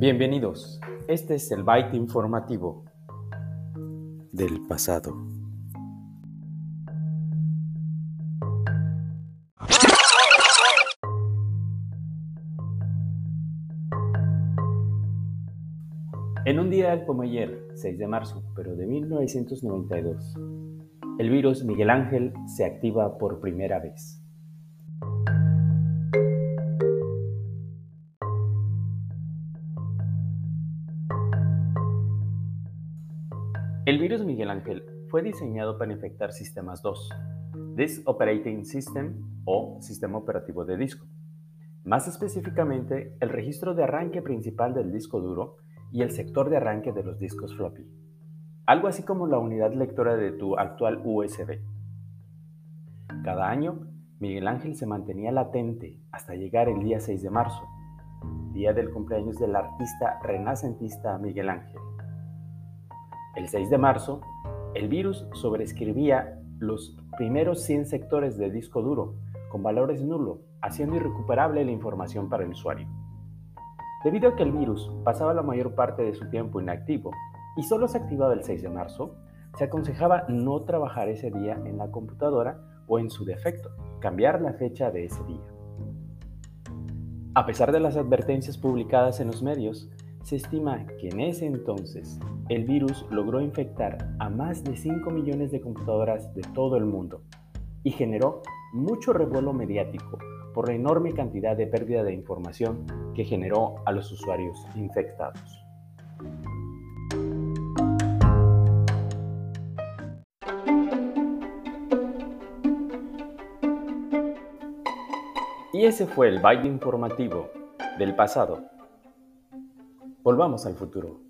Bienvenidos, este es el Byte informativo del pasado. En un día como ayer, 6 de marzo, pero de 1992, el virus Miguel Ángel se activa por primera vez. El virus Miguel Ángel fue diseñado para infectar sistemas 2, Disk Operating System o sistema operativo de disco. Más específicamente, el registro de arranque principal del disco duro y el sector de arranque de los discos floppy algo así como la unidad lectora de tu actual USB. Cada año, Miguel Ángel se mantenía latente hasta llegar el día 6 de marzo, día del cumpleaños del artista renacentista Miguel Ángel. El 6 de marzo, el virus sobrescribía los primeros 100 sectores de disco duro con valores nulos, haciendo irrecuperable la información para el usuario. Debido a que el virus pasaba la mayor parte de su tiempo inactivo y solo se activaba el 6 de marzo, se aconsejaba no trabajar ese día en la computadora o en su defecto, cambiar la fecha de ese día. A pesar de las advertencias publicadas en los medios, se estima que en ese entonces el virus logró infectar a más de 5 millones de computadoras de todo el mundo y generó mucho revuelo mediático por la enorme cantidad de pérdida de información que generó a los usuarios infectados. Y ese fue el baile informativo del pasado. Volvamos al futuro.